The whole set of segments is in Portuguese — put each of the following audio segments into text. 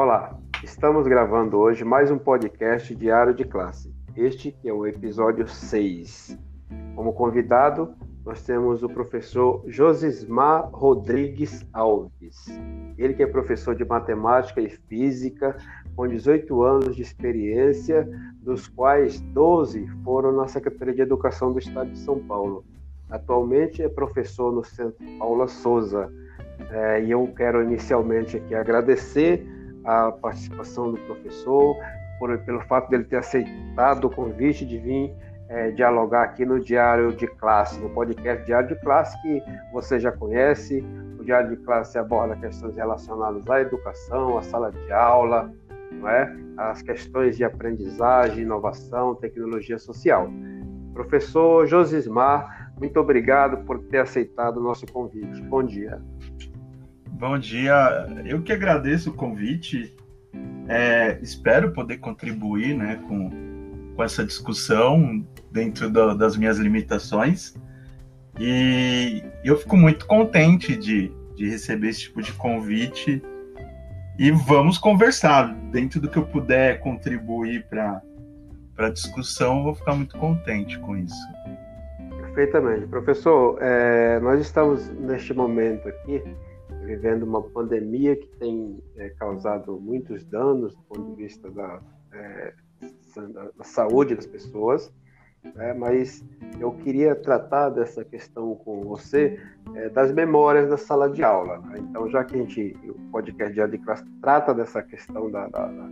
Olá, estamos gravando hoje mais um podcast Diário de Classe. Este é o episódio 6. Como convidado, nós temos o professor Josismar Rodrigues Alves. Ele que é professor de matemática e física, com 18 anos de experiência, dos quais 12 foram na Secretaria de Educação do Estado de São Paulo. Atualmente é professor no Centro Paula Souza. É, e eu quero inicialmente aqui agradecer a participação do professor, por, pelo fato dele ter aceitado o convite de vir é, dialogar aqui no Diário de Classe, no podcast Diário de Classe, que você já conhece. O Diário de Classe aborda questões relacionadas à educação, à sala de aula, não é? as questões de aprendizagem, inovação, tecnologia social. Professor Josismar, muito obrigado por ter aceitado o nosso convite. Bom dia. Bom dia, eu que agradeço o convite. É, espero poder contribuir né, com, com essa discussão dentro do, das minhas limitações. E eu fico muito contente de, de receber esse tipo de convite. E vamos conversar. Dentro do que eu puder contribuir para a discussão, eu vou ficar muito contente com isso. Perfeitamente. Professor, é, nós estamos neste momento aqui vivendo uma pandemia que tem é, causado muitos danos do ponto de vista da, é, da saúde das pessoas, né? mas eu queria tratar dessa questão com você é, das memórias da sala de aula. Né? Então, já que a gente, o podcast de Classe trata dessa questão da, da, da,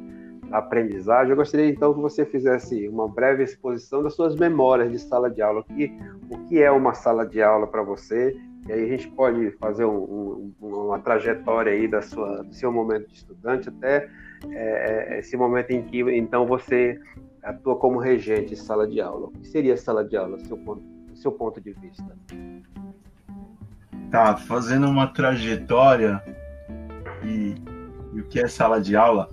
aprendizagem, eu gostaria então que você fizesse uma breve exposição das suas memórias de sala de aula. Que, o que é uma sala de aula para você e aí a gente pode fazer um, um, uma trajetória aí da sua, do seu momento de estudante até é, é, esse momento em que então você atua como regente de sala de aula. O que seria sala de aula, seu ponto, seu ponto de vista? Tá, fazendo uma trajetória e, e o que é sala de aula.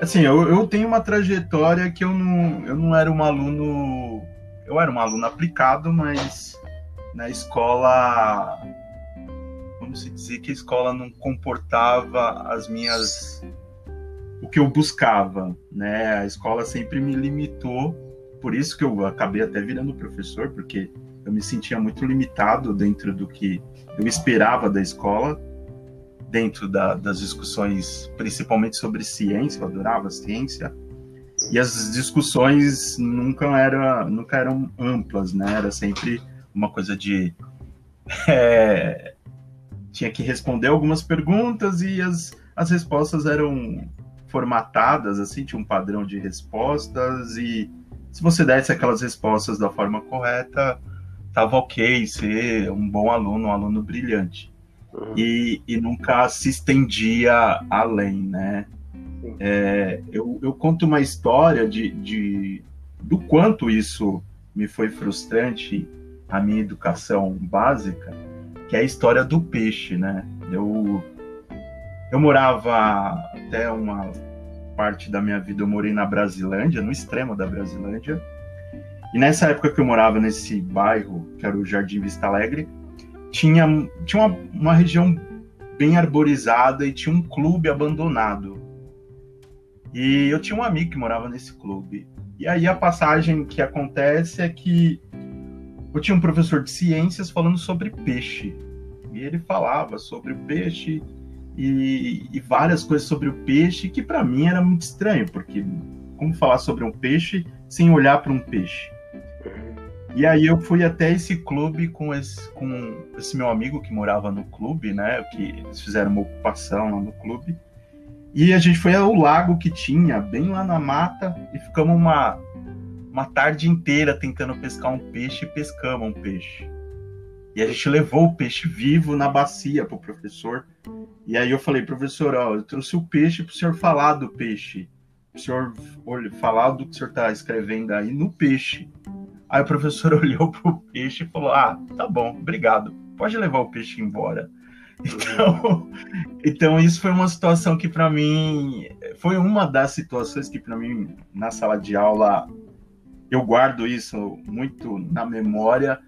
Assim, eu, eu tenho uma trajetória que eu não, eu não era um aluno. Eu era um aluno aplicado, mas na escola, vamos dizer que a escola não comportava as minhas o que eu buscava, né? A escola sempre me limitou, por isso que eu acabei até virando professor, porque eu me sentia muito limitado dentro do que eu esperava da escola, dentro da, das discussões, principalmente sobre ciência, eu adorava ciência, e as discussões nunca, era, nunca eram amplas, né? Era sempre uma coisa de. É, tinha que responder algumas perguntas e as, as respostas eram formatadas, assim, tinha um padrão de respostas e se você desse aquelas respostas da forma correta, tava ok ser um bom aluno, um aluno brilhante. Uhum. E, e nunca se estendia além, né? É, eu, eu conto uma história de, de do quanto isso me foi frustrante a minha educação básica, que é a história do peixe, né? Eu, eu morava até uma parte da minha vida, eu morei na Brasilândia, no extremo da Brasilândia. E nessa época que eu morava nesse bairro, que era o Jardim Vista Alegre, tinha, tinha uma, uma região bem arborizada e tinha um clube abandonado. E eu tinha um amigo que morava nesse clube. E aí a passagem que acontece é que eu tinha um professor de ciências falando sobre peixe. E ele falava sobre o peixe e, e várias coisas sobre o peixe que para mim era muito estranho, porque como falar sobre um peixe sem olhar para um peixe? E aí eu fui até esse clube com esse, com esse meu amigo que morava no clube, né? Que eles fizeram uma ocupação lá no clube. E a gente foi ao lago que tinha, bem lá na mata, e ficamos uma, uma tarde inteira tentando pescar um peixe e pescamos um peixe. E a gente levou o peixe vivo na bacia para o professor. E aí eu falei, professor, ó, eu trouxe o peixe para o senhor falar do peixe. Para o senhor falar do que o senhor está escrevendo aí no peixe. Aí o professor olhou para o peixe e falou: Ah, tá bom, obrigado. Pode levar o peixe embora. Então, então isso foi uma situação que para mim foi uma das situações que para mim na sala de aula eu guardo isso muito na memória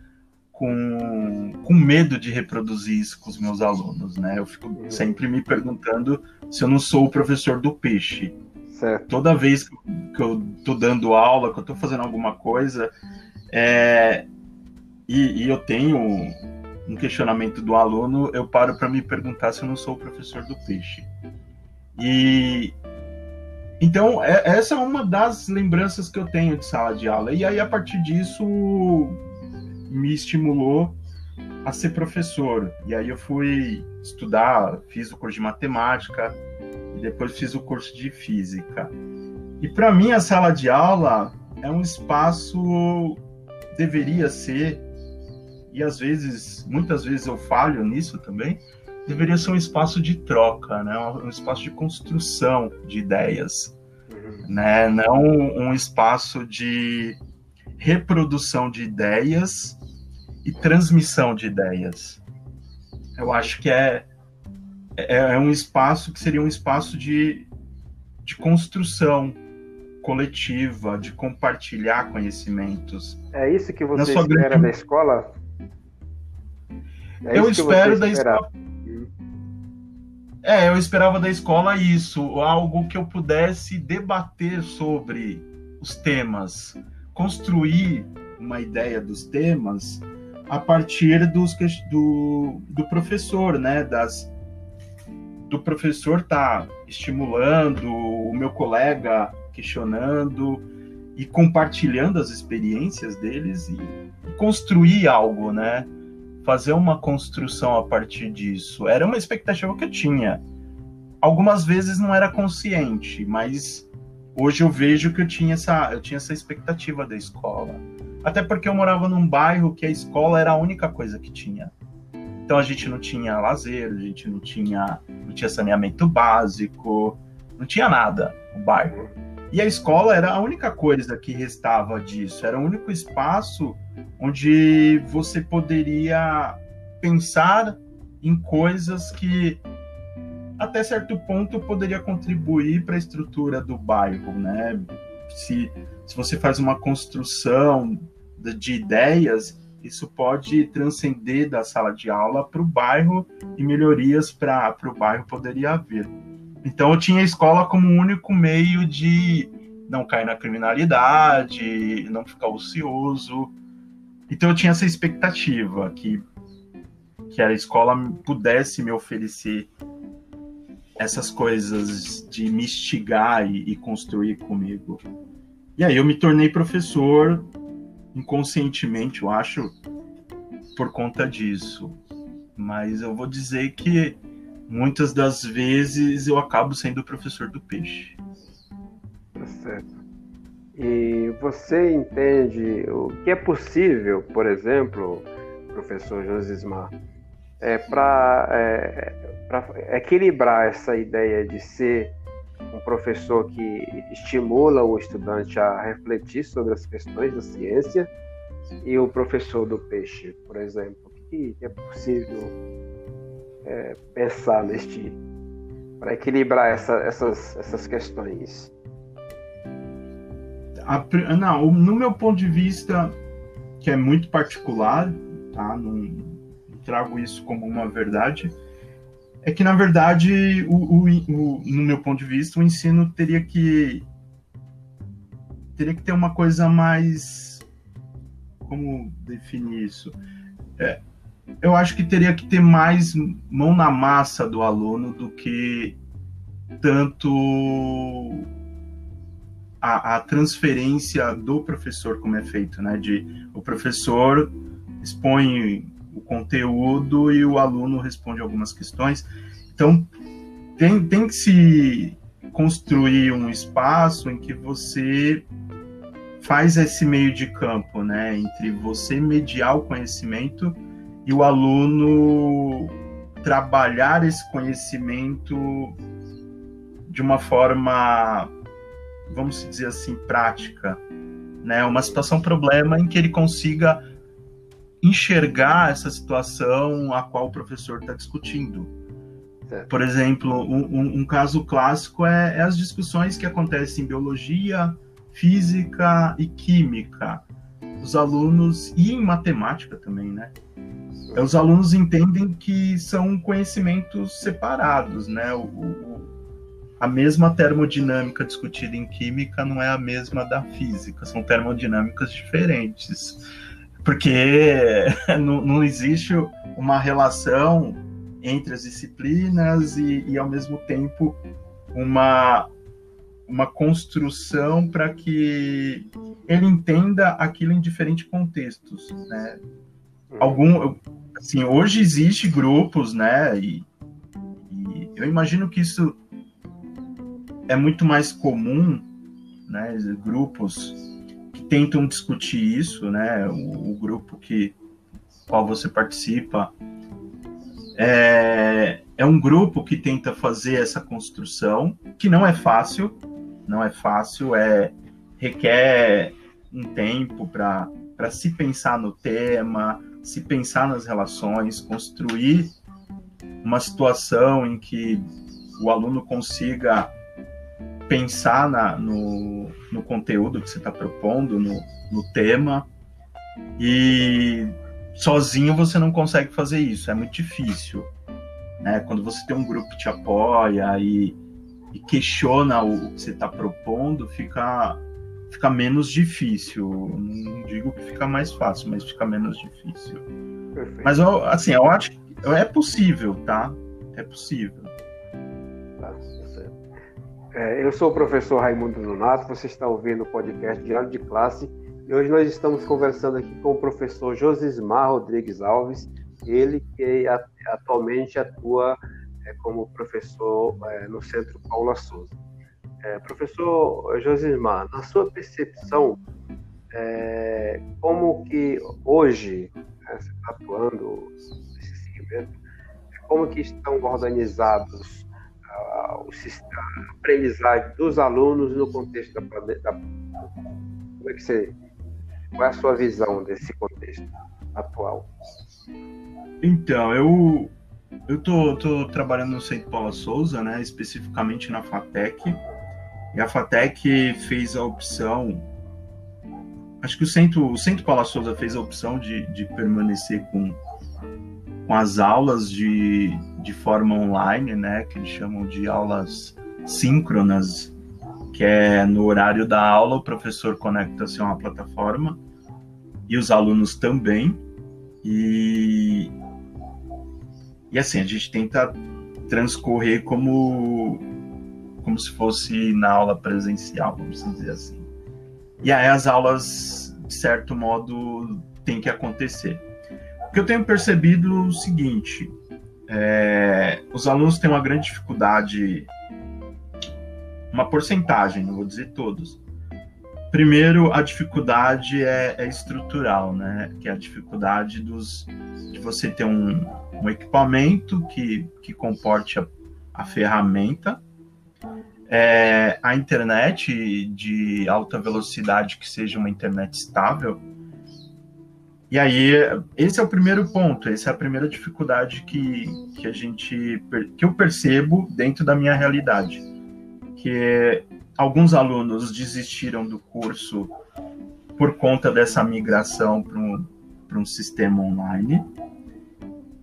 com, com medo de reproduzir isso com os meus alunos, né? Eu fico uhum. sempre me perguntando se eu não sou o professor do peixe. Certo. Toda vez que eu tô dando aula, que eu tô fazendo alguma coisa, é, e, e eu tenho um questionamento do aluno, eu paro para me perguntar se eu não sou o professor do peixe. E então, é, essa é uma das lembranças que eu tenho de sala de aula. E aí, a partir disso, me estimulou a ser professor. E aí eu fui estudar, fiz o curso de matemática e depois fiz o curso de física. E para mim, a sala de aula é um espaço, deveria ser, e às vezes, muitas vezes eu falho nisso também, deveria ser um espaço de troca, né? um espaço de construção de ideias, uhum. né? não um espaço de reprodução de ideias e transmissão de ideias. Eu acho que é, é, é um espaço que seria um espaço de, de construção coletiva, de compartilhar conhecimentos. É isso que você espera grande... da escola? É eu espero da escola é, eu esperava da escola isso, algo que eu pudesse debater sobre os temas, construir uma ideia dos temas a partir dos, do, do professor, né? Das, do professor tá estimulando, o meu colega questionando e compartilhando as experiências deles e, construir algo, né? Fazer uma construção a partir disso. Era uma expectativa que eu tinha. Algumas vezes não era consciente, mas hoje eu vejo que eu tinha essa, eu tinha essa expectativa da escola. Até porque eu morava num bairro que a escola era a única coisa que tinha. Então a gente não tinha lazer, a gente não tinha, não tinha saneamento básico, não tinha nada no bairro. E a escola era a única coisa que restava disso, era o único espaço onde você poderia pensar em coisas que até certo ponto poderia contribuir para a estrutura do bairro, né? Se, se você faz uma construção de, de ideias, isso pode transcender da sala de aula para o bairro e melhorias para o bairro poderia haver. Então eu tinha a escola como único meio de não cair na criminalidade, não ficar ocioso. Então eu tinha essa expectativa que que a escola pudesse me oferecer essas coisas de me instigar e, e construir comigo. E aí eu me tornei professor inconscientemente, eu acho, por conta disso. Mas eu vou dizer que muitas das vezes eu acabo sendo professor do peixe. Tá certo. E você entende o que é possível, por exemplo, professor Josismar, é, para é, equilibrar essa ideia de ser um professor que estimula o estudante a refletir sobre as questões da ciência e o professor do peixe, por exemplo, que é possível é, pensar neste para equilibrar essa, essas, essas questões? A, não, no meu ponto de vista, que é muito particular, tá? Não, não trago isso como uma verdade. É que, na verdade, o, o, o, no meu ponto de vista, o ensino teria que teria que ter uma coisa mais como definir isso? É, eu acho que teria que ter mais mão na massa do aluno do que tanto a, a, transferência do professor como é feito, né? De o professor expõe o conteúdo e o aluno responde algumas questões. Então tem, tem que se construir um espaço em que você faz esse meio de campo, né? Entre você mediar o conhecimento e o aluno trabalhar esse conhecimento de uma forma, vamos dizer assim, prática, né? Uma situação problema em que ele consiga enxergar essa situação a qual o professor está discutindo. Por exemplo, um, um caso clássico é, é, as discussões que acontecem em biologia, física e química os alunos, e em matemática também, né? Os alunos entendem que são conhecimentos separados, né? O, o, a mesma termodinâmica discutida em química não é a mesma da física, são termodinâmicas diferentes. Porque não, não existe uma relação entre as disciplinas e, e ao mesmo tempo, uma, uma construção para que ele entenda aquilo em diferentes contextos, né? Algum, assim, hoje existe grupos, né? E, e eu imagino que isso é muito mais comum, né? Grupos que tentam discutir isso, né? O, o grupo que qual você participa é, é um grupo que tenta fazer essa construção, que não é fácil, não é fácil, é requer um tempo para se pensar no tema, se pensar nas relações, construir uma situação em que o aluno consiga pensar na, no, no conteúdo que você está propondo, no, no tema, e sozinho você não consegue fazer isso, é muito difícil. Né? Quando você tem um grupo que te apoia e, e questiona o que você está propondo, fica, fica menos difícil. Não digo que fica mais fácil, mas fica menos difícil. Perfeito. Mas eu, assim, eu acho que é possível, tá? É possível. É, eu sou o professor Raimundo Donato, você está ouvindo o podcast Diário de Classe e hoje nós estamos conversando aqui com o professor Josismar Rodrigues Alves, ele que atualmente atua é, como professor é, no Centro Paula Souza. É, professor Josimar, na sua percepção, é, como que hoje, né, você está atuando nesse segmento, como que estão organizados o a aprendizagem dos alunos no contexto da, da como é que você qual é a sua visão desse contexto atual? Então, eu eu tô, tô trabalhando no Centro Paula Souza, né, especificamente na FATEC, e a FATEC fez a opção, acho que o Centro, o Centro Paula Souza fez a opção de, de permanecer com, com as aulas de, de forma online, né, que eles chamam de aulas síncronas, que é no horário da aula o professor conecta-se a uma plataforma e os alunos também. E, e assim, a gente tenta transcorrer como, como se fosse na aula presencial, vamos dizer assim. E aí as aulas, de certo modo, têm que acontecer. Que eu tenho percebido o seguinte, é, os alunos têm uma grande dificuldade uma porcentagem, não vou dizer todos. Primeiro, a dificuldade é, é estrutural, né? Que é a dificuldade dos, de você ter um, um equipamento que, que comporte a, a ferramenta, é, a internet de alta velocidade que seja uma internet estável. E aí, esse é o primeiro ponto, essa é a primeira dificuldade que, que a gente que eu percebo dentro da minha realidade que alguns alunos desistiram do curso por conta dessa migração para um, um sistema online.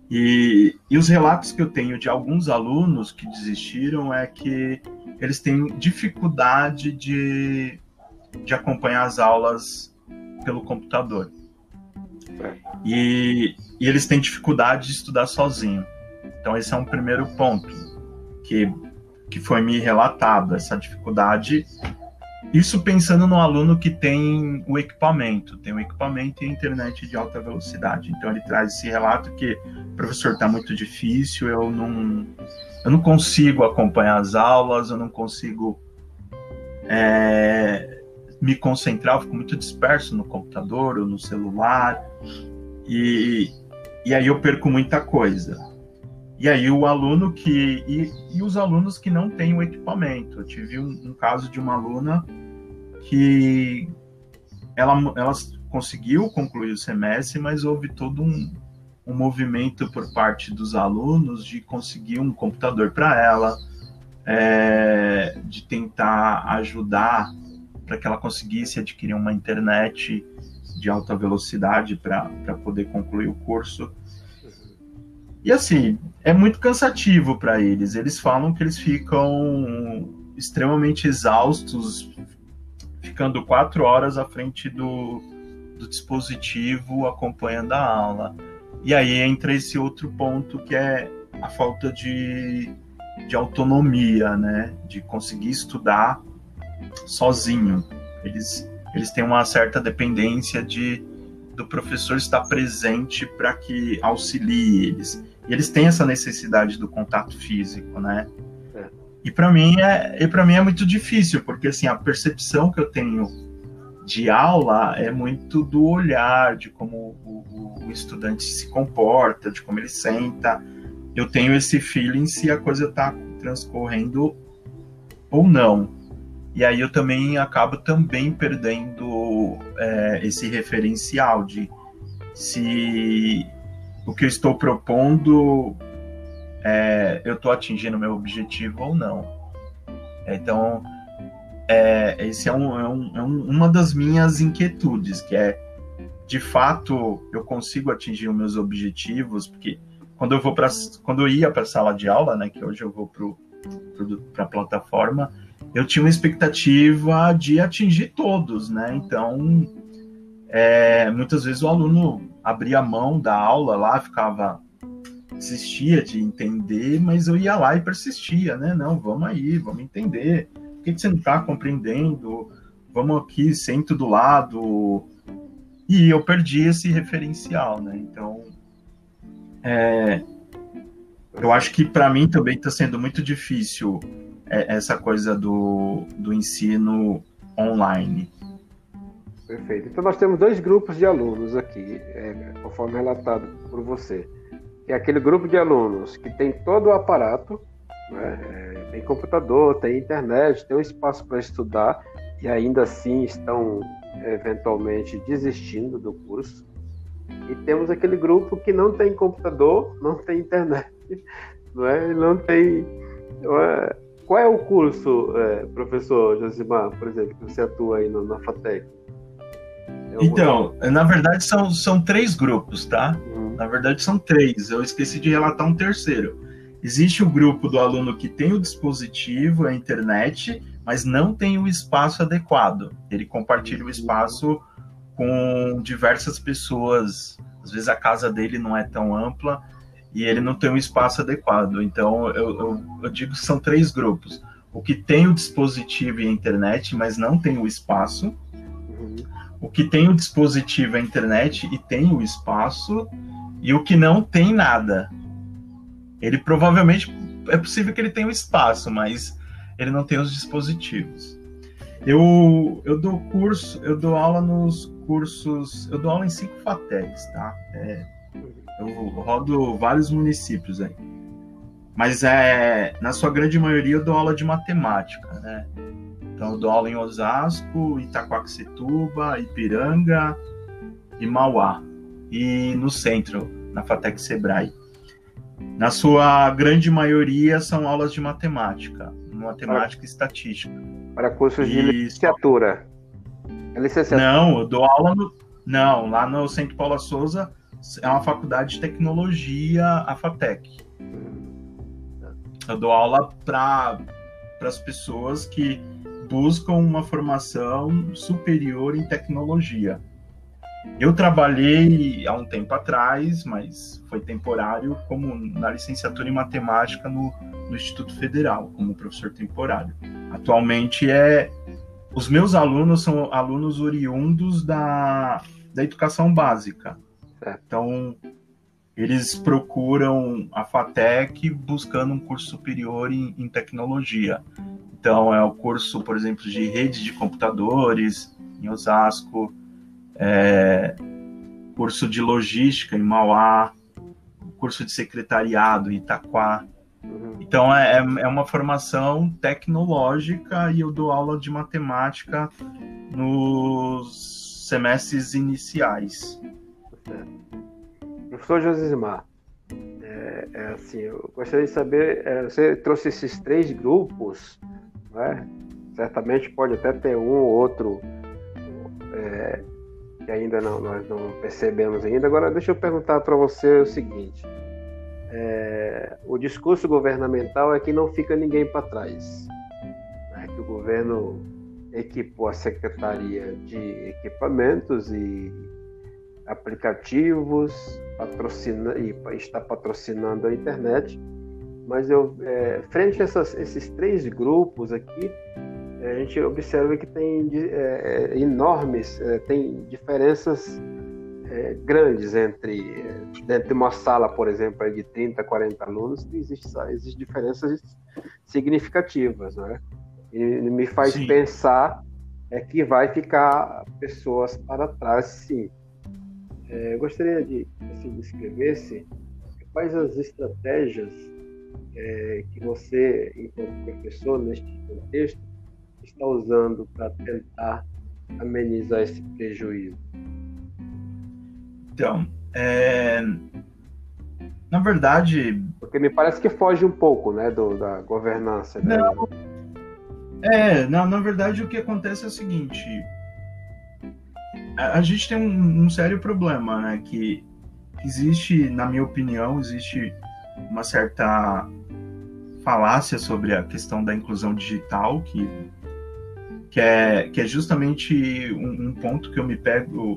E, e os relatos que eu tenho de alguns alunos que desistiram é que eles têm dificuldade de, de acompanhar as aulas pelo computador. E, e, eles têm dificuldade de estudar sozinho. Então, esse é um primeiro ponto, que que foi me relatado, essa dificuldade. Isso pensando no aluno que tem o equipamento, tem o equipamento e a internet de alta velocidade. Então ele traz esse relato que, professor, está muito difícil, eu não, eu não consigo acompanhar as aulas, eu não consigo é, me concentrar, eu fico muito disperso no computador ou no celular, e, e aí eu perco muita coisa. E aí o aluno que. E, e os alunos que não têm o equipamento. Eu tive um, um caso de uma aluna que ela, ela conseguiu concluir o semestre, mas houve todo um, um movimento por parte dos alunos de conseguir um computador para ela, é, de tentar ajudar para que ela conseguisse adquirir uma internet de alta velocidade para poder concluir o curso. E assim, é muito cansativo para eles. Eles falam que eles ficam extremamente exaustos, ficando quatro horas à frente do, do dispositivo acompanhando a aula. E aí entra esse outro ponto que é a falta de, de autonomia, né? De conseguir estudar sozinho. Eles, eles têm uma certa dependência de do professor estar presente para que auxilie eles. E eles têm essa necessidade do contato físico, né? É. E para mim é, para mim é muito difícil, porque assim, a percepção que eu tenho de aula é muito do olhar, de como o, o estudante se comporta, de como ele senta. Eu tenho esse feeling se a coisa está transcorrendo ou não. E aí eu também acabo também perdendo é, esse referencial de se o que eu estou propondo é, eu estou atingindo meu objetivo ou não. Então, é, esse é, um, é, um, é um, uma das minhas inquietudes, que é, de fato, eu consigo atingir os meus objetivos, porque quando eu vou para quando eu ia para a sala de aula, né, que hoje eu vou para a plataforma, eu tinha uma expectativa de atingir todos, né? Então, é, muitas vezes o aluno abria a mão da aula lá, ficava desistia de entender, mas eu ia lá e persistia, né? Não, vamos aí, vamos entender. Por que, que você não está compreendendo? Vamos aqui, sento do lado. E eu perdi esse referencial, né? Então, é, eu acho que para mim também está sendo muito difícil essa coisa do, do ensino online. Perfeito. Então nós temos dois grupos de alunos aqui, é, conforme relatado por você. É aquele grupo de alunos que tem todo o aparato, né, é, tem computador, tem internet, tem um espaço para estudar e ainda assim estão eventualmente desistindo do curso. E temos aquele grupo que não tem computador, não tem internet, não, é? não tem. É? Qual é o curso, é, professor Josimar, por exemplo, que você atua aí na, na FATEC? É então, na verdade são, são três grupos, tá? Uhum. Na verdade são três. Eu esqueci de relatar um terceiro. Existe o grupo do aluno que tem o dispositivo, a internet, mas não tem o espaço adequado. Ele compartilha o uhum. espaço com diversas pessoas. Às vezes a casa dele não é tão ampla e ele não tem um espaço adequado. Então, eu, eu, eu, digo que são três grupos. O que tem o dispositivo e a internet, mas não tem o espaço. Uhum. O que tem o dispositivo e a internet e tem o espaço. E o que não tem nada. Ele provavelmente é possível que ele tenha o espaço, mas ele não tem os dispositivos. Eu, eu dou curso, eu dou aula nos cursos, eu dou aula em cinco FATECs, tá? É, eu rodo vários municípios aí. Mas é, na sua grande maioria eu dou aula de matemática, né? Então eu dou aula em Osasco, Itaquaquecetuba, Ipiranga e Mauá. E no centro, na Fatec Sebrae. Na sua grande maioria são aulas de matemática, matemática para, e estatística. Para cursos de e... licenciatura. É licenciatura. Não, eu dou aula no. Não, lá no Centro Paula Souza é uma faculdade de tecnologia, a FATEC. Eu dou aula para as pessoas que buscam uma formação superior em tecnologia. Eu trabalhei há um tempo atrás, mas foi temporário, como na licenciatura em matemática no, no Instituto Federal, como professor temporário. Atualmente é os meus alunos são alunos oriundos da, da educação básica. Então, eles procuram a FATEC buscando um curso superior em, em, tecnologia. Então, é o curso, por exemplo, de rede de computadores em Osasco, é, curso de logística em Mauá, curso de secretariado em Itaquá. Uhum. Então, é, é uma formação tecnológica e eu dou aula de matemática nos semestres iniciais. Professor Josimar, é, é, assim, eu gostaria de saber, é, você trouxe esses três grupos, né? certamente pode até ter um ou outro é, que ainda não, nós não percebemos ainda. Agora, deixa eu perguntar para você o seguinte: é, o discurso governamental é que não fica ninguém para trás, né? que o governo equipou a secretaria de equipamentos e aplicativos, patrocina e está patrocinando a internet. Mas eu, é, frente a essas, esses três grupos aqui, a gente observa que tem é, enormes, é, tem diferenças é, grandes entre dentro de uma sala, por exemplo, de 30, 40 alunos, existem existe diferenças significativas, né? E me faz sim. pensar é que vai ficar pessoas para trás, sim. É, eu gostaria de que você descrevesse quais as estratégias é, que você, enquanto professor, neste contexto, está usando para tentar amenizar esse prejuízo? Então, é... na verdade. Porque me parece que foge um pouco né, do, da governança. Né? Não. É, na, na verdade o que acontece é o seguinte. A, gente tem um, um, sério problema, né? Que existe, na minha opinião, existe uma certa falácia sobre a questão da inclusão digital, que que é, que é justamente um, um, ponto que eu me pego,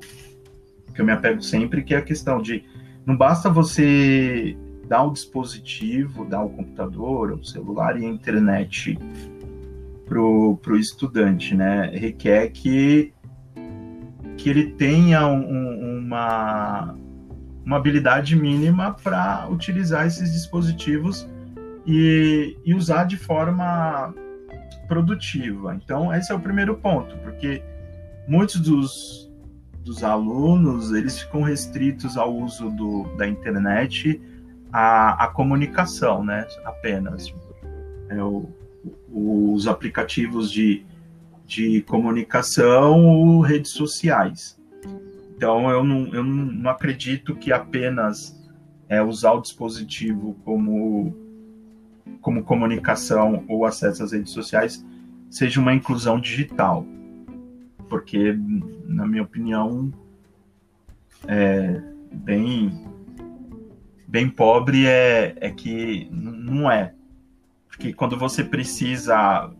que eu me apego sempre, que é a questão de não basta você dar o dispositivo, dar o computador, o celular e a internet pro, pro estudante, né? Requer que, que ele tenha um, uma, uma habilidade mínima para utilizar esses dispositivos e, e usar de forma produtiva. Então, esse é o primeiro ponto, porque muitos dos, dos alunos eles ficam restritos ao uso do, da internet à, comunicação, né? Apenas. É, o, os aplicativos de, de comunicação ou redes sociais. Então, eu não, eu não acredito que apenas é, usar o dispositivo como como comunicação ou acesso às redes sociais seja uma inclusão digital. Porque, na minha opinião, é bem, bem pobre é, é que não é. Porque quando você precisa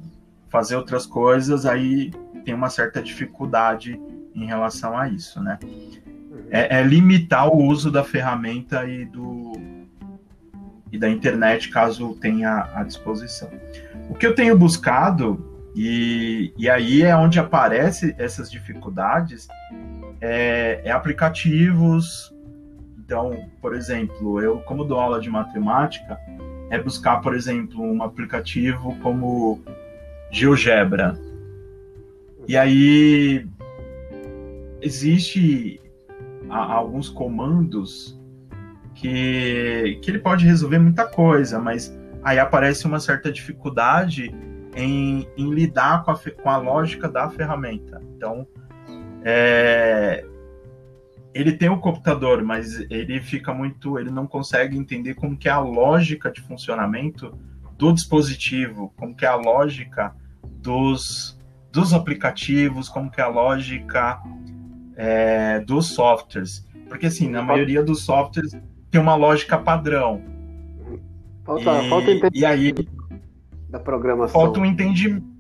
fazer outras coisas, aí tem uma certa dificuldade em relação a isso, né? É, é limitar o uso da ferramenta e do, e da internet, caso tenha à disposição. O que eu tenho buscado, e, e aí é onde aparecem essas dificuldades, é, é aplicativos. Então, por exemplo, eu, como dou aula de matemática, é buscar, por exemplo, um aplicativo como GeoGebra. E aí existe alguns comandos que, que ele pode resolver muita coisa, mas aí aparece uma certa dificuldade em, em lidar com a, com a lógica da ferramenta. Então, é, ele tem o computador, mas ele fica muito, ele não consegue entender como que é a lógica de funcionamento do dispositivo, como que é a lógica dos, dos aplicativos, como que é a lógica é, dos softwares. Porque assim, na maioria dos softwares tem uma lógica padrão. Falta, e, falta entendimento e aí da programação. Falta um entendimento.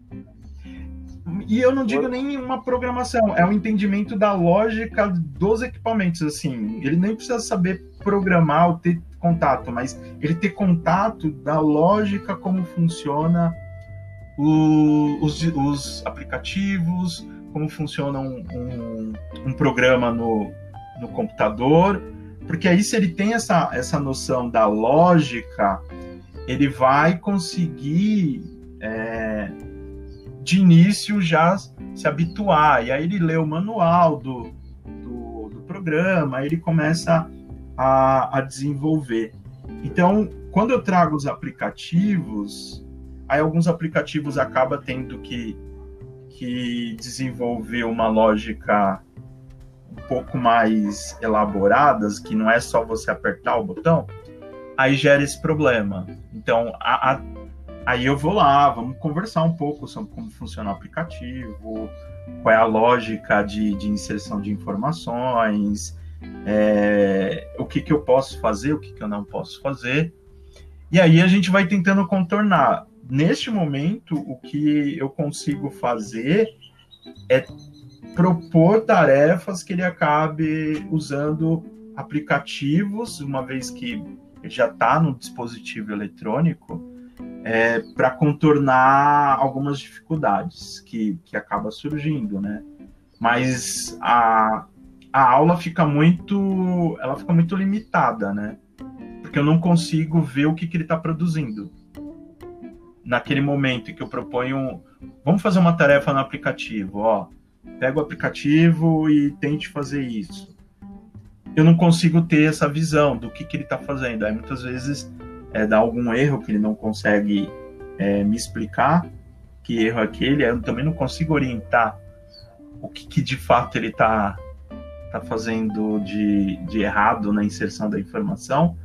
E eu não digo nem uma programação, é o um entendimento da lógica dos equipamentos. Assim, ele nem precisa saber programar ou ter contato, mas ele ter contato da lógica como funciona o, os, os, aplicativos, como funciona um, um, um programa no, no computador porque aí, se ele tem essa, essa noção da lógica, ele vai conseguir, é, de início, já se habituar. E aí, ele lê o manual do, do, do programa, aí ele começa a, a desenvolver. Então, quando eu trago os aplicativos, aí alguns aplicativos acabam tendo que, que desenvolver uma lógica um pouco mais elaboradas, que não é só você apertar o botão, aí gera esse problema. Então, a, a, aí eu vou lá, vamos conversar um pouco sobre como funciona o aplicativo, qual é a lógica de, de inserção de informações, é, o que, que eu posso fazer, o que, que eu não posso fazer. E aí a gente vai tentando contornar. Neste momento, o que eu consigo fazer é propor tarefas que ele acabe usando aplicativos, uma vez que já está no dispositivo eletrônico, é, para contornar algumas dificuldades que, que acaba surgindo, né? Mas a, a aula fica muito, ela fica muito limitada, né? Porque eu não consigo ver o que, que ele está produzindo. Naquele momento em que eu proponho, vamos fazer uma tarefa no aplicativo, ó, pega o aplicativo e tente fazer isso. Eu não consigo ter essa visão do que, que ele está fazendo. Aí muitas vezes é, dá algum erro que ele não consegue é, me explicar que erro é aquele, eu também não consigo orientar o que, que de fato ele está tá fazendo de, de errado na inserção da informação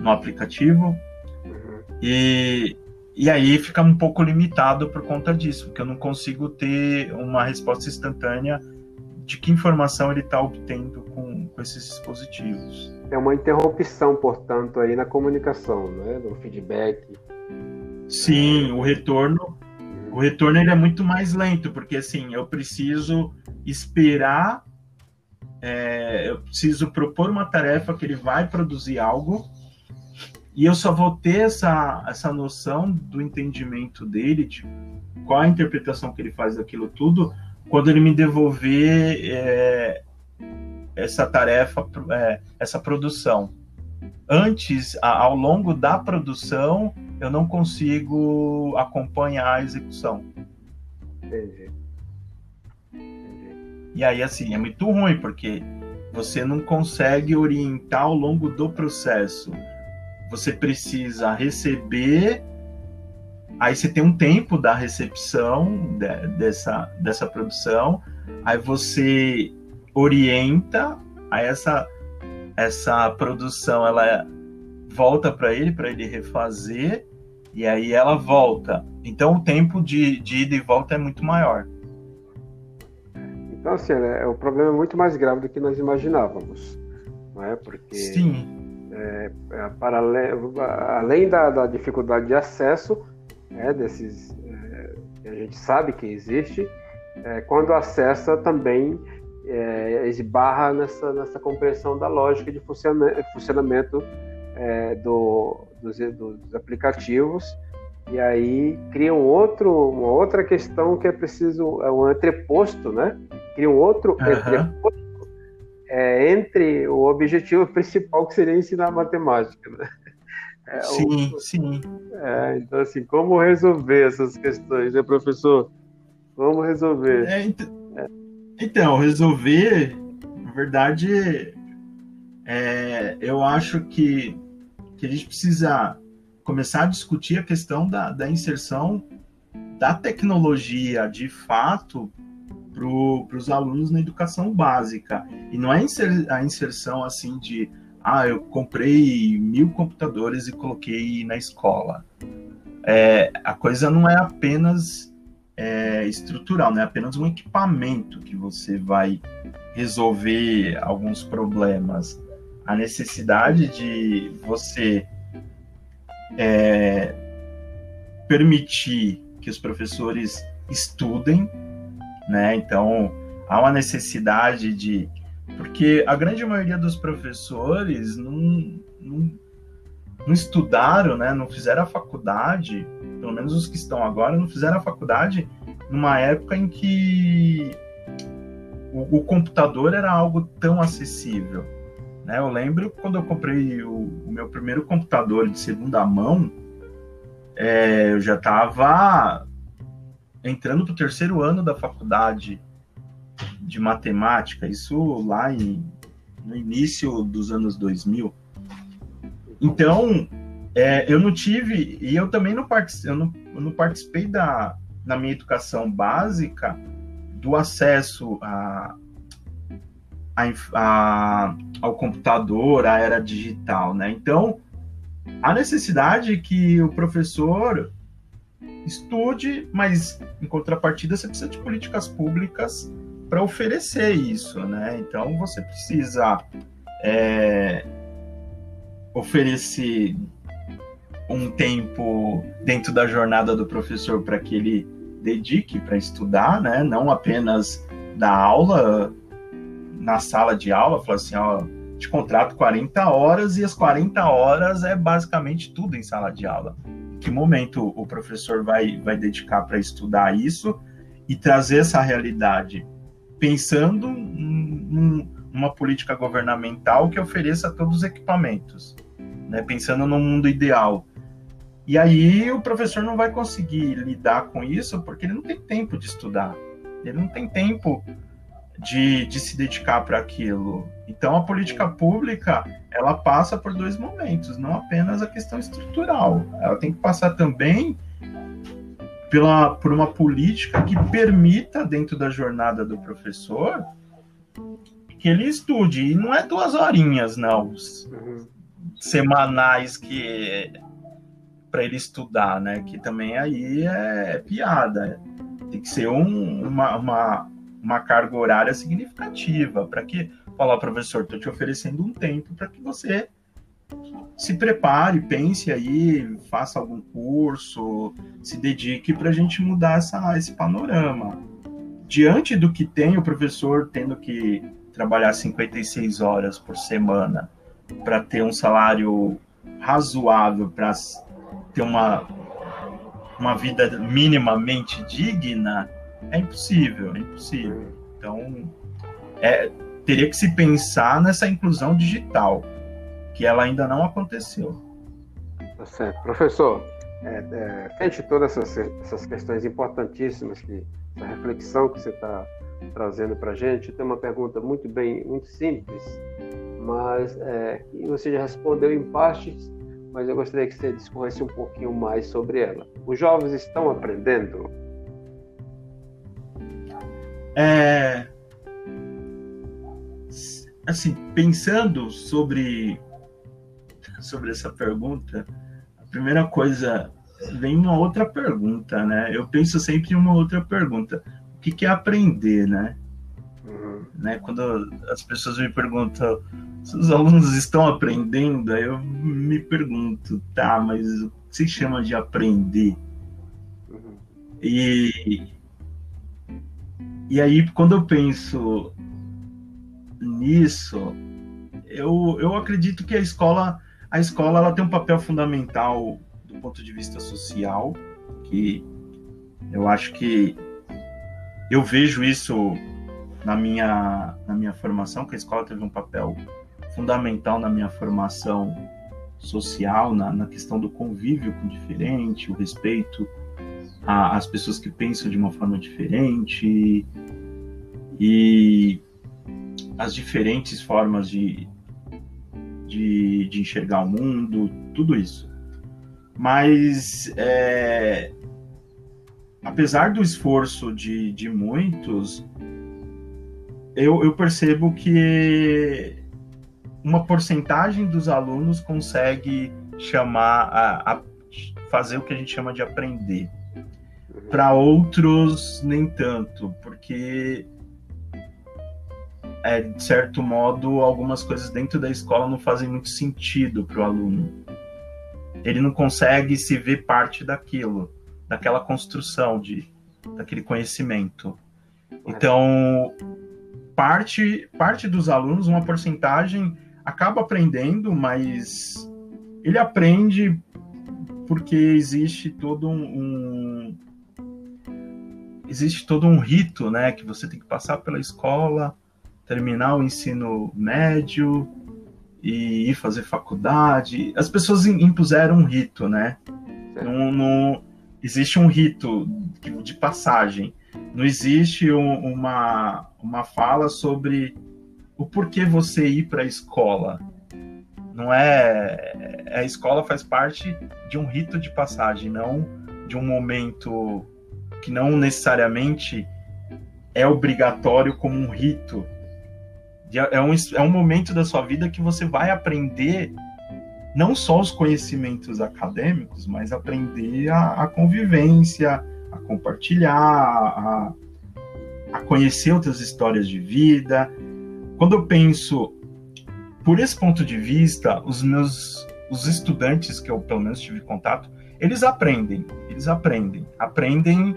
no aplicativo. Uhum. E, e aí fica um pouco limitado por conta disso, porque eu não consigo ter uma resposta instantânea de que informação ele está obtendo com, com esses dispositivos. É uma interrupção, portanto, aí na comunicação, né? no feedback. Sim, o retorno, o retorno ele é muito mais lento, porque assim, eu preciso esperar, é, eu preciso propor uma tarefa que ele vai produzir algo, e eu só vou ter essa, essa noção do entendimento dele, de qual a interpretação que ele faz daquilo tudo, quando ele me devolver é, essa tarefa, é, essa produção. Antes, a, ao longo da produção, eu não consigo acompanhar a execução. Entendi. Entendi. E aí, assim, é muito ruim, porque você não consegue orientar ao longo do processo. Você precisa receber, aí você tem um tempo da recepção de, dessa, dessa produção, aí você orienta a essa essa produção ela volta para ele para ele refazer e aí ela volta. Então o tempo de, de ida e volta é muito maior. Então assim é, o problema é muito mais grave do que nós imaginávamos não é? Porque sim é, é, para além da, da, dificuldade de acesso né, desses é, que a gente sabe que existe é, quando acessa também é, esbarra nessa, nessa compreensão da lógica de funcionamento, funcionamento é, do, dos, dos, aplicativos e aí cria um outro, uma outra questão que é preciso, é um entreposto, né? Cria um outro uhum. entreposto é, entre o objetivo principal que seria ensinar matemática, né? É, sim, o, sim. É, então, assim, como resolver essas questões, né, professor? Vamos resolver. É, então, então, resolver, na verdade, é, eu acho que, que a gente precisa começar a discutir a questão da, da inserção da tecnologia de fato para os alunos na educação básica. E não é a inserção assim de ah, eu comprei mil computadores e coloquei na escola. É, a coisa não é apenas é, estrutural, não é apenas um equipamento que você vai resolver alguns problemas. A necessidade de você é, permitir que os professores estudem, né? Então há uma necessidade de porque a grande maioria dos professores não, não, não estudaram, né? Não fizeram a faculdade pelo menos os que estão agora, não fizeram a faculdade numa época em que o, o computador era algo tão acessível. Né? Eu lembro quando eu comprei o, o meu primeiro computador de segunda mão, é, eu já estava entrando para o terceiro ano da faculdade de matemática, isso lá em, no início dos anos 2000. Então, é, eu não tive, e eu também não, participei, eu não, eu não participei da, na minha educação básica do acesso a, a, a, ao computador, à era digital, né? Então, a necessidade que o professor estude, mas em contrapartida você precisa de políticas públicas para oferecer isso, né? Então você precisa é, oferecer um tempo dentro da jornada do professor para que ele dedique para estudar, né? Não apenas da aula na sala de aula, falar assim, ó, te contrato 40 horas e as 40 horas é basicamente tudo em sala de aula. Que momento o professor vai, vai dedicar para estudar isso e trazer essa realidade, pensando em uma política governamental que ofereça todos os equipamentos, né? pensando no mundo ideal. E aí o professor não vai conseguir lidar com isso porque ele não tem tempo de estudar, ele não tem tempo de, de se dedicar para aquilo. Então a política pública ela passa por dois momentos, não apenas a questão estrutural, ela tem que passar também pela, por uma política que permita dentro da jornada do professor que ele estude e não é duas horinhas não uhum. semanais que para ele estudar, né? Que também aí é piada. Tem que ser um, uma, uma, uma carga horária significativa para que falar, professor, estou te oferecendo um tempo para que você se prepare, pense aí, faça algum curso, se dedique para a gente mudar essa, esse panorama. Diante do que tem o professor tendo que trabalhar 56 horas por semana para ter um salário razoável para ter uma, uma vida minimamente digna, é impossível, é impossível. Então, é, teria que se pensar nessa inclusão digital, que ela ainda não aconteceu. Tá certo. Professor, é, é, frente a todas essas, essas questões importantíssimas, que, essa reflexão que você está trazendo para a gente, tem uma pergunta muito bem, muito simples, mas é, você já respondeu em partes mas eu gostaria que você discorresse um pouquinho mais sobre ela. Os jovens estão aprendendo? É, assim, pensando sobre sobre essa pergunta, a primeira coisa vem uma outra pergunta, né? Eu penso sempre em uma outra pergunta. O que, que é aprender, né? Uhum. né? Quando as pessoas me perguntam se os alunos estão aprendendo, aí eu me pergunto, tá, mas o que se chama de aprender? Uhum. E, e aí, quando eu penso nisso, eu, eu acredito que a escola, a escola ela tem um papel fundamental do ponto de vista social, que eu acho que eu vejo isso na minha, na minha formação, que a escola teve um papel fundamental na minha formação social, na, na questão do convívio com o diferente, o respeito às pessoas que pensam de uma forma diferente e as diferentes formas de, de, de enxergar o mundo, tudo isso. Mas, é, apesar do esforço de, de muitos, eu, eu percebo que uma porcentagem dos alunos consegue chamar a, a fazer o que a gente chama de aprender. Para outros, nem tanto, porque é, de certo modo, algumas coisas dentro da escola não fazem muito sentido para o aluno. Ele não consegue se ver parte daquilo, daquela construção de daquele conhecimento. Então, parte parte dos alunos, uma porcentagem acaba aprendendo, mas ele aprende porque existe todo um, um, existe todo um rito, né, que você tem que passar pela escola, terminar o ensino médio e ir fazer faculdade. As pessoas impuseram um rito, né? Não, não existe um rito de passagem. Não existe um, uma, uma fala sobre o porquê você ir para a escola. Não é. A escola faz parte de um rito de passagem, não de um momento que não necessariamente é obrigatório como um rito. É um, é um momento da sua vida que você vai aprender não só os conhecimentos acadêmicos, mas aprender a, a convivência, a compartilhar, a, a conhecer outras histórias de vida. Quando eu penso por esse ponto de vista, os meus os estudantes que eu pelo menos tive contato, eles aprendem, eles aprendem, aprendem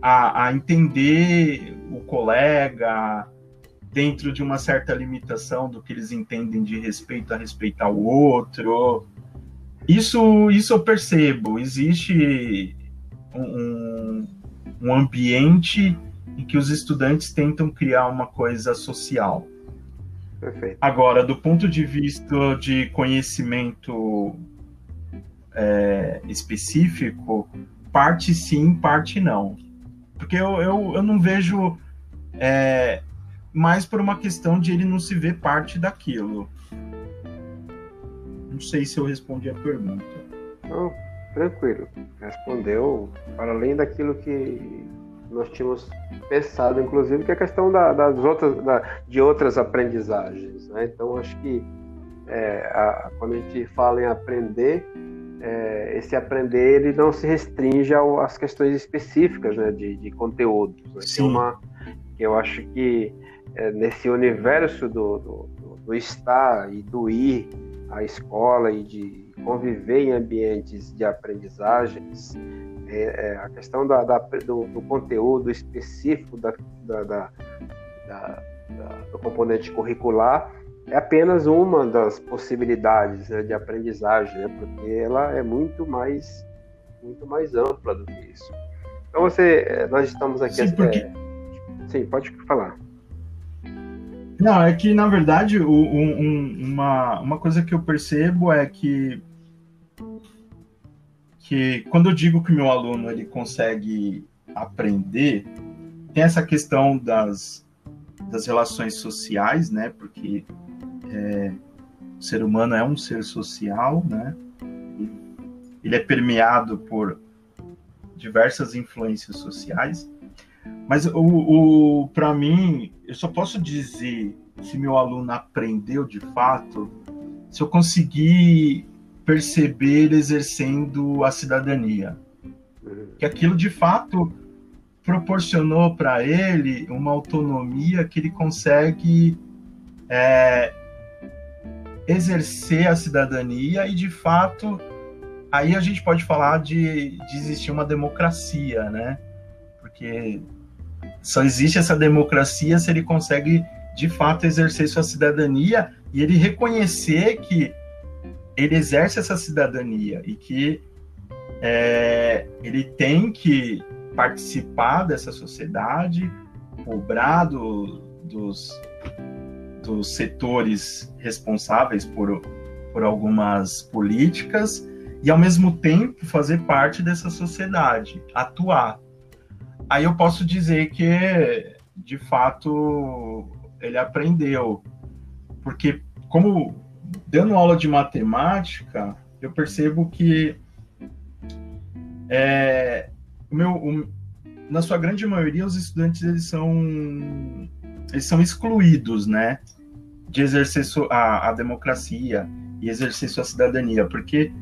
a, a entender o colega dentro de uma certa limitação do que eles entendem de respeito a respeitar o outro. Isso, isso eu percebo. Existe um, um ambiente em que os estudantes tentam criar uma coisa social. Perfeito. Agora, do ponto de vista de conhecimento é, específico, parte sim, parte não. Porque eu, eu, eu não vejo é, mais por uma questão de ele não se ver parte daquilo. Não sei se eu respondi a pergunta. Não, tranquilo. Respondeu para além daquilo que nós tínhamos pensado, inclusive, que é a questão da, das outras, da, de outras aprendizagens. Né? Então, acho que é, a, quando a gente fala em aprender, é, esse aprender ele não se restringe ao, às questões específicas né, de, de conteúdos. Né? Sim. Uma, eu acho que é, nesse universo do, do, do estar e do ir à escola e de conviver em ambientes de aprendizagens, é, é, a questão da, da do, do, conteúdo específico da, da, do componente curricular é apenas uma das possibilidades né, de aprendizagem, né, porque ela é muito mais muito mais ampla do que isso. Então você, é, nós estamos aqui. Sim, porque... Sim pode falar. Não, é que na verdade o, um, uma, uma coisa que eu percebo é que que quando eu digo que meu aluno ele consegue aprender, tem essa questão das, das relações sociais, né? Porque é, o ser humano é um ser social, né? Ele é permeado por diversas influências sociais. Mas o, o para mim, eu só posso dizer se meu aluno aprendeu de fato se eu conseguir perceber ele exercendo a cidadania. Que aquilo de fato proporcionou para ele uma autonomia que ele consegue é, exercer a cidadania e de fato aí a gente pode falar de, de existir uma democracia, né? Porque só existe essa democracia se ele consegue de fato exercer sua cidadania e ele reconhecer que ele exerce essa cidadania e que é, ele tem que participar dessa sociedade, cobrar do, dos, dos setores responsáveis por, por algumas políticas e, ao mesmo tempo, fazer parte dessa sociedade, atuar. Aí eu posso dizer que, de fato, ele aprendeu. Porque, como dando aula de matemática, eu percebo que é, o meu, o, na sua grande maioria, os estudantes eles são, eles são excluídos, né, de exercer a, a democracia e exercer sua cidadania, porque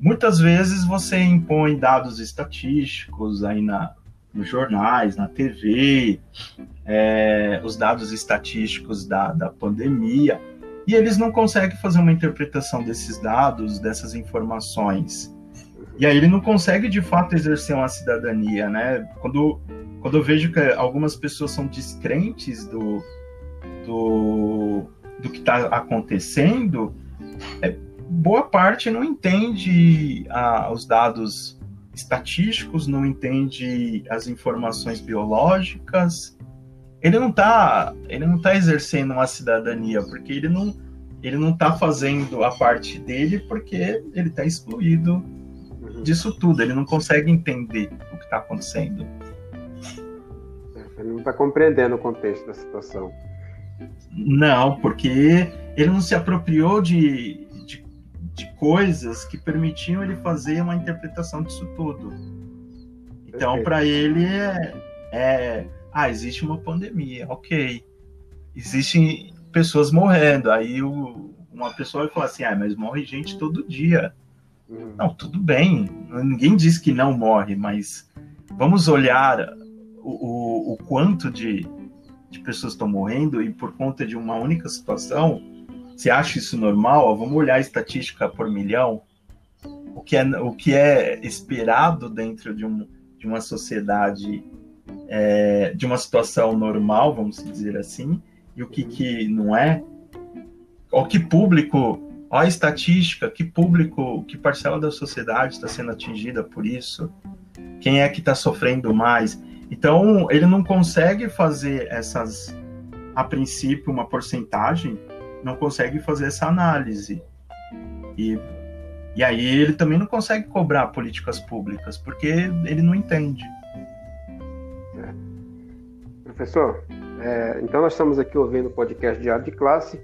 muitas vezes você impõe dados estatísticos aí na, nos jornais, na TV, é, os dados estatísticos da, da pandemia, e eles não conseguem fazer uma interpretação desses dados, dessas informações. E aí ele não consegue de fato exercer uma cidadania, né? Quando, quando eu vejo que algumas pessoas são descrentes do, do, do que está acontecendo, é, boa parte não entende a, os dados estatísticos, não entende as informações biológicas, ele não está ele não tá exercendo uma cidadania porque ele não ele não está fazendo a parte dele porque ele está excluído. Disso tudo ele não consegue entender o que está acontecendo ele não está compreendendo o contexto da situação não porque ele não se apropriou de, de, de coisas que permitiam ele fazer uma interpretação disso tudo então para ele é, é ah, existe uma pandemia, ok. Existem pessoas morrendo. Aí o, uma pessoa vai falar assim, ah, mas morre gente todo dia. Uhum. Não, tudo bem, ninguém diz que não morre, mas vamos olhar o, o, o quanto de, de pessoas estão morrendo e por conta de uma única situação, você acha isso normal? Vamos olhar a estatística por milhão, o que é, o que é esperado dentro de, um, de uma sociedade, é, de uma situação normal, vamos dizer assim, e o que, que não é. O que público Olha a estatística, que público, que parcela da sociedade está sendo atingida por isso? Quem é que está sofrendo mais? Então, ele não consegue fazer essas, a princípio, uma porcentagem, não consegue fazer essa análise. E, e aí ele também não consegue cobrar políticas públicas, porque ele não entende. É. Professor, é, então nós estamos aqui ouvindo o podcast Diário de Classe,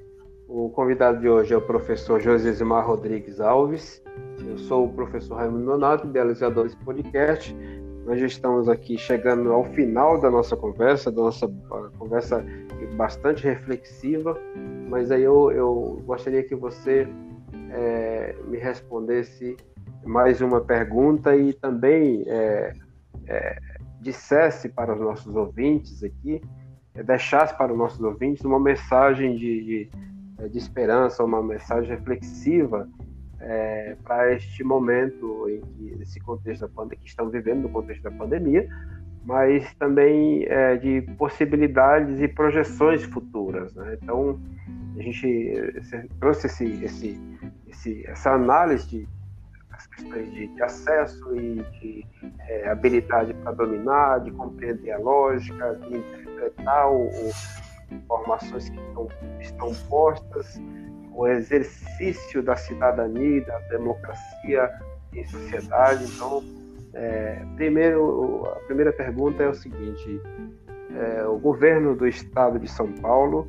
o convidado de hoje é o professor Josimar Rodrigues Alves. Eu sou o professor Raimundo Nonato, idealizador desse podcast. Nós já estamos aqui chegando ao final da nossa conversa, da nossa conversa bastante reflexiva, mas aí eu, eu gostaria que você é, me respondesse mais uma pergunta e também é, é, dissesse para os nossos ouvintes aqui, é, deixasse para os nossos ouvintes uma mensagem de, de de esperança, uma mensagem reflexiva é, para este momento em que nesse contexto da pandemia, que estamos vivendo no contexto da pandemia, mas também é, de possibilidades e projeções futuras. Né? Então, a gente trouxe esse, esse, esse, essa análise de as questões de, de acesso e de é, habilidade para dominar, de compreender a lógica, de interpretar o, informações que estão, estão postas, o exercício da cidadania da democracia em sociedade. Então, é, primeiro, a primeira pergunta é o seguinte: é, o governo do estado de São Paulo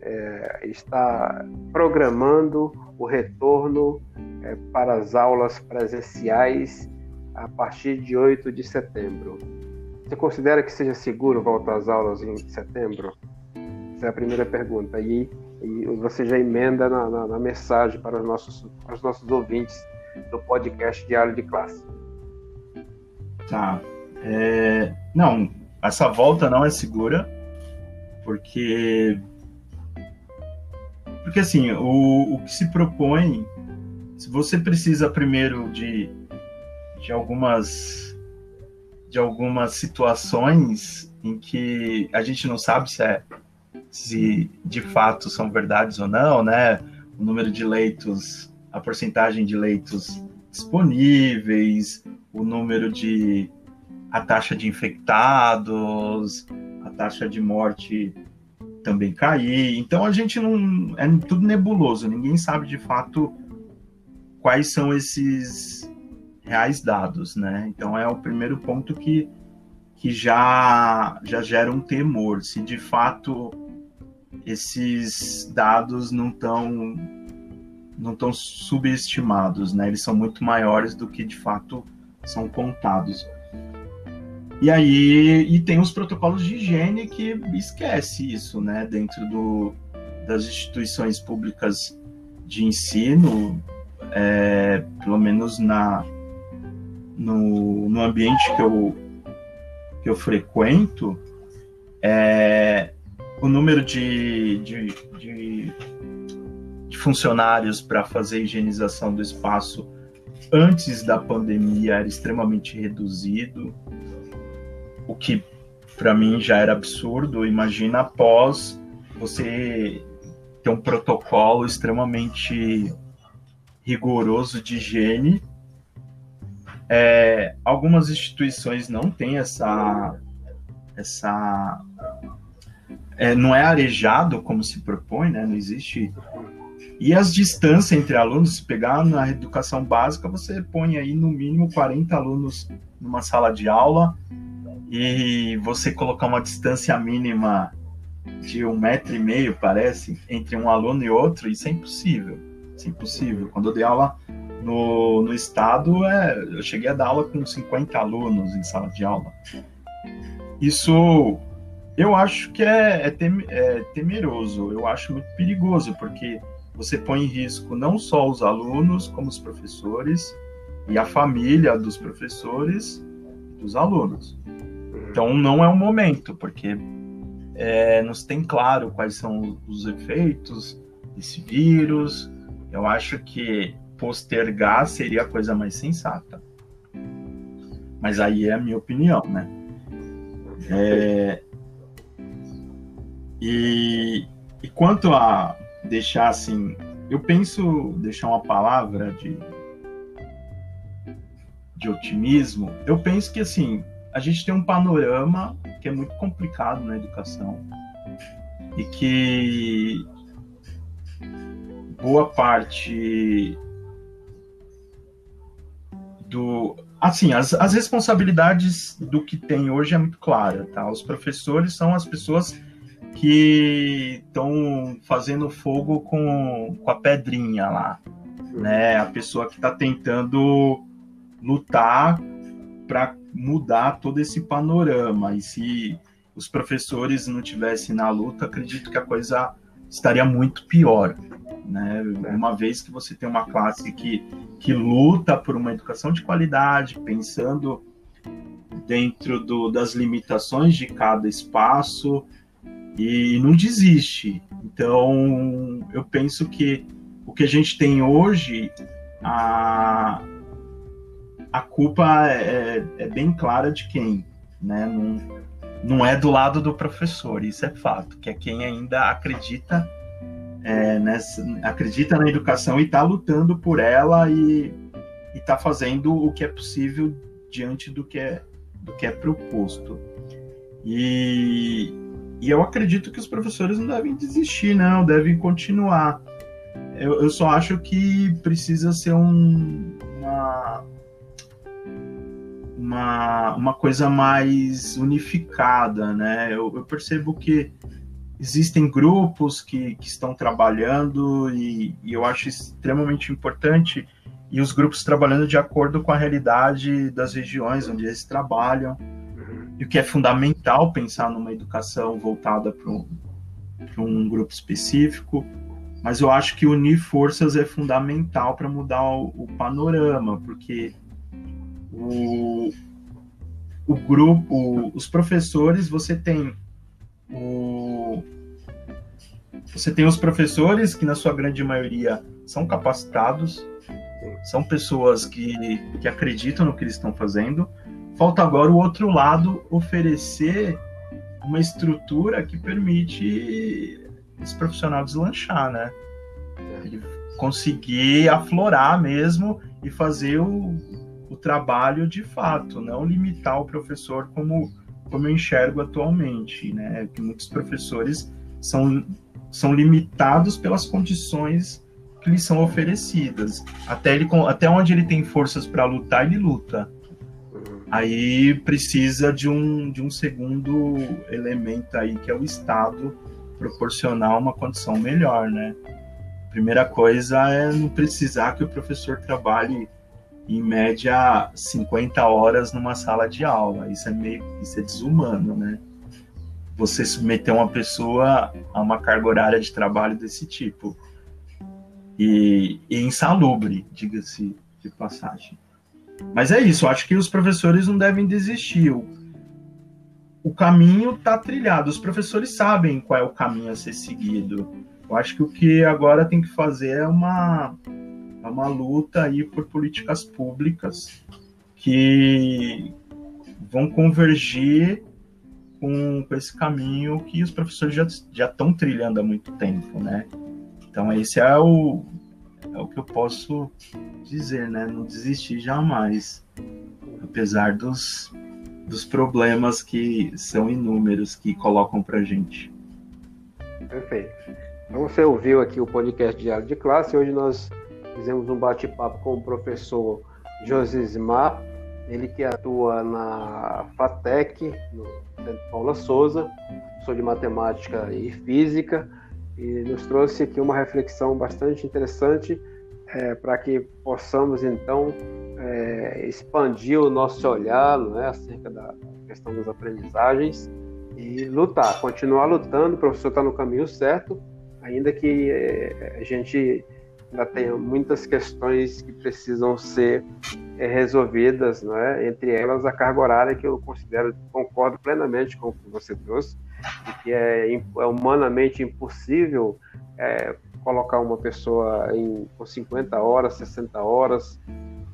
é, está programando o retorno é, para as aulas presenciais a partir de 8 de setembro. Você considera que seja seguro voltar às aulas em setembro? Essa é a primeira pergunta. E, e você já emenda na, na, na, mensagem para os, nossos, para os nossos ouvintes do podcast Diário de Classe. Tá. É, não, essa volta não é segura, porque. Porque assim, o, o que se propõe, se você precisa primeiro de, de algumas de algumas situações em que a gente não sabe se é se de fato são verdades ou não, né? O número de leitos, a porcentagem de leitos disponíveis, o número de a taxa de infectados, a taxa de morte também cair. Então a gente não é tudo nebuloso, ninguém sabe de fato quais são esses reais dados, né? Então é o primeiro ponto que que já já gera um temor, se de fato esses dados não estão não estão subestimados, né? Eles são muito maiores do que de fato são contados. E aí e tem os protocolos de higiene que esquece isso, né? Dentro do, das instituições públicas de ensino, é, pelo menos na no, no ambiente que eu que eu frequento, é, o número de, de, de, de funcionários para fazer higienização do espaço antes da pandemia era extremamente reduzido, o que para mim já era absurdo. Imagina após você ter um protocolo extremamente rigoroso de higiene. É, algumas instituições não têm essa, essa é, não é arejado como se propõe, né? Não existe. E as distâncias entre alunos, se pegar na educação básica, você põe aí no mínimo 40 alunos numa sala de aula e você colocar uma distância mínima de um metro e meio, parece, entre um aluno e outro, isso é impossível. Isso é impossível. Quando eu dei aula no, no estado, é, eu cheguei a dar aula com 50 alunos em sala de aula. Isso eu acho que é, é, tem, é, temeroso, eu acho muito perigoso, porque você põe em risco não só os alunos, como os professores e a família dos professores dos alunos. Então não é o momento, porque é, nos tem claro quais são os efeitos desse vírus. Eu acho que postergar seria a coisa mais sensata. Mas aí é a minha opinião, né? É, e, e quanto a deixar assim, eu penso deixar uma palavra de, de otimismo. Eu penso que assim, a gente tem um panorama que é muito complicado na educação e que boa parte do assim as, as responsabilidades do que tem hoje é muito clara tá os professores são as pessoas que estão fazendo fogo com, com a pedrinha lá, né? A pessoa que está tentando lutar para mudar todo esse panorama. E se os professores não tivessem na luta, acredito que a coisa estaria muito pior. Né? Uma vez que você tem uma classe que, que luta por uma educação de qualidade, pensando dentro do, das limitações de cada espaço, e não desiste. Então, eu penso que o que a gente tem hoje, a, a culpa é, é bem clara de quem, né? Não, não é do lado do professor, isso é fato, que é quem ainda acredita é, nessa, acredita na educação e está lutando por ela e está fazendo o que é possível diante do que é, do que é proposto. E, e eu acredito que os professores não devem desistir, não, devem continuar. Eu, eu só acho que precisa ser um, uma, uma, uma coisa mais unificada, né? Eu, eu percebo que existem grupos que, que estão trabalhando e, e, eu acho extremamente importante e os grupos trabalhando de acordo com a realidade das regiões onde eles trabalham e o que é fundamental pensar numa educação voltada para um, um, grupo específico, mas eu acho que unir forças é fundamental para mudar o, o, panorama, porque o, o grupo, os professores, você tem o, você tem os professores que na sua grande maioria são capacitados, são pessoas que, que acreditam no que eles estão fazendo, Falta agora o outro lado oferecer uma estrutura que permite esse profissional deslanchar, né? Ele conseguir aflorar mesmo e fazer o, o trabalho de fato, não limitar o professor como, como eu enxergo atualmente, né? Que muitos professores são, são limitados pelas condições que lhes são oferecidas. Até, ele, até onde ele tem forças para lutar, ele luta. Aí precisa de um, de um segundo elemento aí, que é o Estado proporcionar uma condição melhor, né? Primeira coisa é não precisar que o professor trabalhe em média 50 horas numa sala de aula. Isso é meio isso é desumano, né? Você submeter uma pessoa a uma carga horária de trabalho desse tipo. E, e insalubre, diga-se de passagem. Mas é isso, acho que os professores não devem desistir. O, o caminho está trilhado, os professores sabem qual é o caminho a ser seguido. Eu acho que o que agora tem que fazer é uma, é uma luta aí por políticas públicas que vão convergir com, com esse caminho que os professores já, já estão trilhando há muito tempo, né? Então esse é o, é o que eu posso dizer, né? Não desistir jamais, apesar dos, dos problemas que são inúmeros que colocam para gente. Perfeito. Então você ouviu aqui o podcast Diário de Classe. Hoje nós fizemos um bate-papo com o professor Josismar, ele que atua na FATEC, no Centro Paula Souza, sou de matemática e física e nos trouxe aqui uma reflexão bastante interessante é, para que possamos então é, expandir o nosso olhar não é, acerca da questão das aprendizagens e lutar, continuar lutando. O professor está no caminho certo, ainda que é, a gente ainda tenha muitas questões que precisam ser é, resolvidas, não é? entre elas a carga horária, que eu considero, concordo plenamente com o que você trouxe, que é, é humanamente impossível é, colocar uma pessoa em, com 50 horas, 60 horas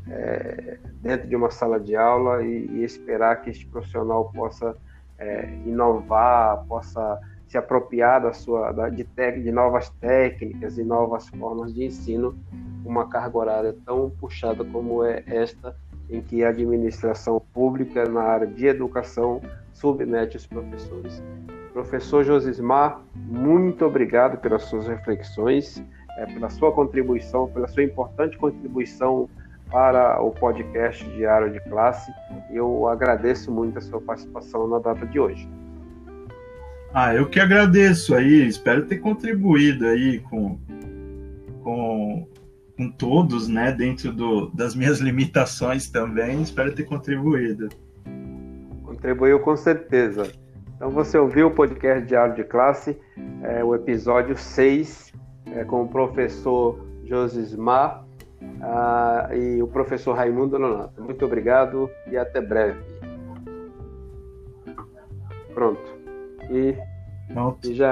é, dentro de uma sala de aula e, e esperar que este profissional possa é, inovar, possa se apropriar da sua da, de, de novas técnicas e novas formas de ensino, uma carga horária tão puxada como é esta, em que a administração pública na área de educação submete os professores. Professor Josismar, muito obrigado pelas suas reflexões, é, pela sua contribuição, pela sua importante contribuição para o podcast Diário de Classe. Eu agradeço muito a sua participação na data de hoje. Ah, eu que agradeço aí, espero ter contribuído aí com, com, com todos, né, dentro do, das minhas limitações também, espero ter contribuído. Contribuiu com certeza. Então você ouviu o podcast Diário de Classe, é, o episódio 6, é, com o professor Josismar ah, e o professor Raimundo Nonato. Muito obrigado e até breve. Pronto. E, Pronto. e já.